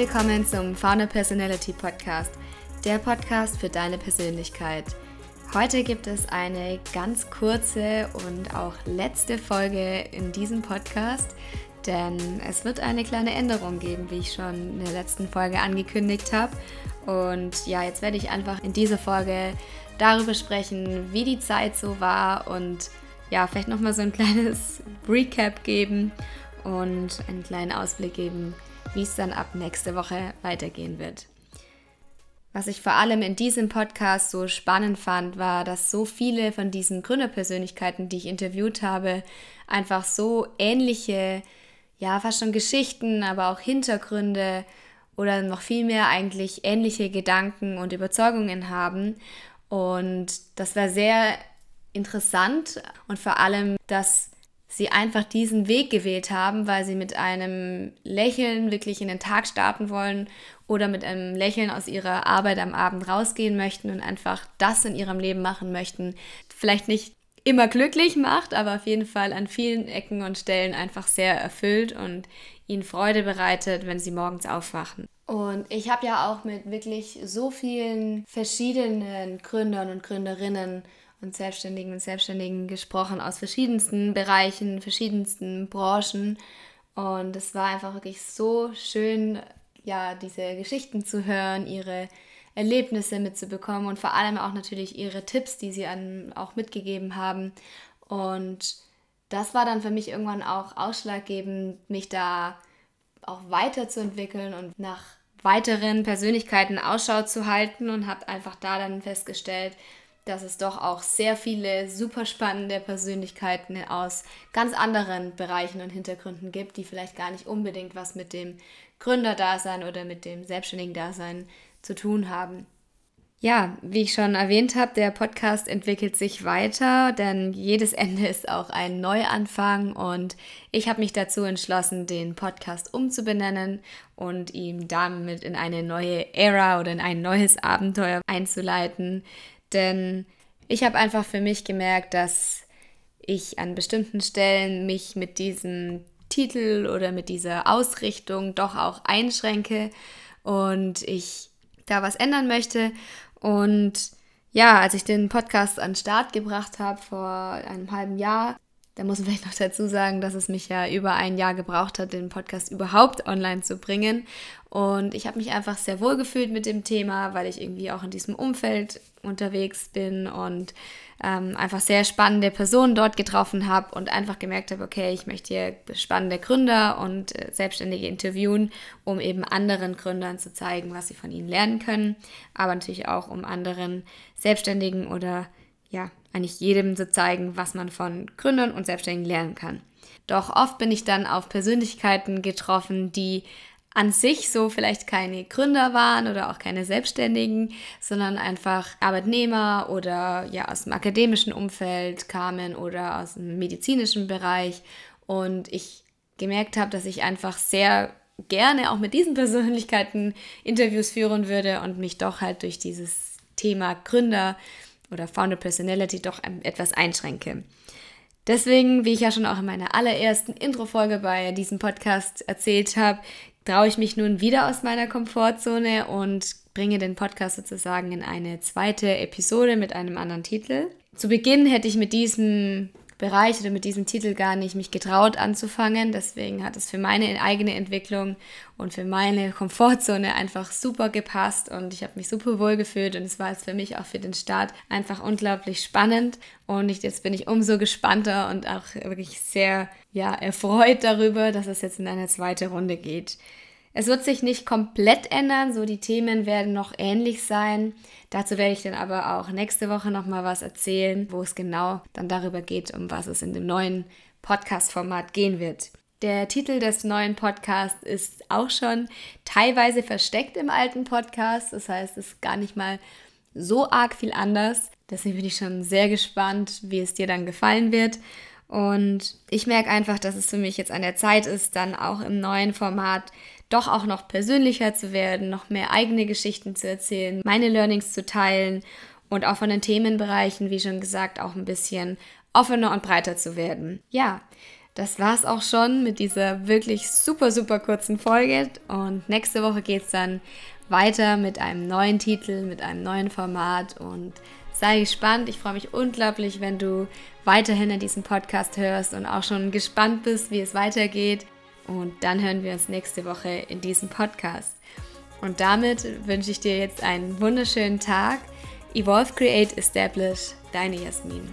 willkommen zum Founder Personality Podcast, der Podcast für deine Persönlichkeit. Heute gibt es eine ganz kurze und auch letzte Folge in diesem Podcast, denn es wird eine kleine Änderung geben, wie ich schon in der letzten Folge angekündigt habe. Und ja, jetzt werde ich einfach in dieser Folge darüber sprechen, wie die Zeit so war und ja, vielleicht nochmal so ein kleines Recap geben und einen kleinen Ausblick geben, wie es dann ab nächste Woche weitergehen wird. Was ich vor allem in diesem Podcast so spannend fand, war, dass so viele von diesen Gründerpersönlichkeiten, die ich interviewt habe, einfach so ähnliche, ja, fast schon Geschichten, aber auch Hintergründe oder noch viel mehr eigentlich ähnliche Gedanken und Überzeugungen haben. Und das war sehr interessant und vor allem, dass sie einfach diesen Weg gewählt haben, weil sie mit einem Lächeln wirklich in den Tag starten wollen oder mit einem Lächeln aus ihrer Arbeit am Abend rausgehen möchten und einfach das in ihrem Leben machen möchten. Vielleicht nicht immer glücklich macht, aber auf jeden Fall an vielen Ecken und Stellen einfach sehr erfüllt und ihnen Freude bereitet, wenn sie morgens aufwachen. Und ich habe ja auch mit wirklich so vielen verschiedenen Gründern und Gründerinnen und Selbstständigen und Selbstständigen gesprochen aus verschiedensten Bereichen, verschiedensten Branchen. Und es war einfach wirklich so schön, ja, diese Geschichten zu hören, ihre Erlebnisse mitzubekommen und vor allem auch natürlich ihre Tipps, die sie an, auch mitgegeben haben. Und das war dann für mich irgendwann auch ausschlaggebend, mich da auch weiterzuentwickeln und nach weiteren Persönlichkeiten Ausschau zu halten und habe einfach da dann festgestellt, dass es doch auch sehr viele super spannende Persönlichkeiten aus ganz anderen Bereichen und Hintergründen gibt, die vielleicht gar nicht unbedingt was mit dem Gründerdasein oder mit dem selbstständigen Dasein zu tun haben. Ja, wie ich schon erwähnt habe, der Podcast entwickelt sich weiter, denn jedes Ende ist auch ein Neuanfang und ich habe mich dazu entschlossen, den Podcast umzubenennen und ihn damit in eine neue Ära oder in ein neues Abenteuer einzuleiten. Denn ich habe einfach für mich gemerkt, dass ich an bestimmten Stellen mich mit diesem Titel oder mit dieser Ausrichtung doch auch einschränke und ich da was ändern möchte. Und ja, als ich den Podcast an den Start gebracht habe vor einem halben Jahr, da muss man vielleicht noch dazu sagen, dass es mich ja über ein Jahr gebraucht hat, den Podcast überhaupt online zu bringen. Und ich habe mich einfach sehr wohl gefühlt mit dem Thema, weil ich irgendwie auch in diesem Umfeld unterwegs bin und ähm, einfach sehr spannende Personen dort getroffen habe und einfach gemerkt habe, okay, ich möchte hier spannende Gründer und äh, Selbstständige interviewen, um eben anderen Gründern zu zeigen, was sie von ihnen lernen können, aber natürlich auch um anderen Selbstständigen oder ja, eigentlich jedem zu zeigen, was man von Gründern und Selbstständigen lernen kann. Doch oft bin ich dann auf Persönlichkeiten getroffen, die an sich so vielleicht keine Gründer waren oder auch keine Selbstständigen, sondern einfach Arbeitnehmer oder ja aus dem akademischen Umfeld kamen oder aus dem medizinischen Bereich und ich gemerkt habe, dass ich einfach sehr gerne auch mit diesen Persönlichkeiten Interviews führen würde und mich doch halt durch dieses Thema Gründer oder Founder Personality doch etwas einschränke. Deswegen, wie ich ja schon auch in meiner allerersten Intro-Folge bei diesem Podcast erzählt habe, traue ich mich nun wieder aus meiner Komfortzone und bringe den Podcast sozusagen in eine zweite Episode mit einem anderen Titel. Zu Beginn hätte ich mit diesem Bereich oder mit diesem Titel gar nicht mich getraut anzufangen. Deswegen hat es für meine eigene Entwicklung und für meine Komfortzone einfach super gepasst und ich habe mich super wohl gefühlt und es war jetzt für mich auch für den Start einfach unglaublich spannend und ich, jetzt bin ich umso gespannter und auch wirklich sehr ja, erfreut darüber, dass es jetzt in eine zweite Runde geht. Es wird sich nicht komplett ändern, so die Themen werden noch ähnlich sein. Dazu werde ich dann aber auch nächste Woche nochmal was erzählen, wo es genau dann darüber geht, um was es in dem neuen Podcast-Format gehen wird. Der Titel des neuen Podcasts ist auch schon teilweise versteckt im alten Podcast. Das heißt, es ist gar nicht mal so arg viel anders. Deswegen bin ich schon sehr gespannt, wie es dir dann gefallen wird. Und ich merke einfach, dass es für mich jetzt an der Zeit ist, dann auch im neuen Format doch auch noch persönlicher zu werden, noch mehr eigene Geschichten zu erzählen, meine Learnings zu teilen und auch von den Themenbereichen, wie schon gesagt, auch ein bisschen offener und breiter zu werden. Ja, das war es auch schon mit dieser wirklich super, super kurzen Folge. Und nächste Woche geht es dann weiter mit einem neuen Titel, mit einem neuen Format. Und sei gespannt. Ich freue mich unglaublich, wenn du weiterhin in diesem Podcast hörst und auch schon gespannt bist, wie es weitergeht. Und dann hören wir uns nächste Woche in diesem Podcast. Und damit wünsche ich dir jetzt einen wunderschönen Tag. Evolve, Create, Establish, deine Jasmin.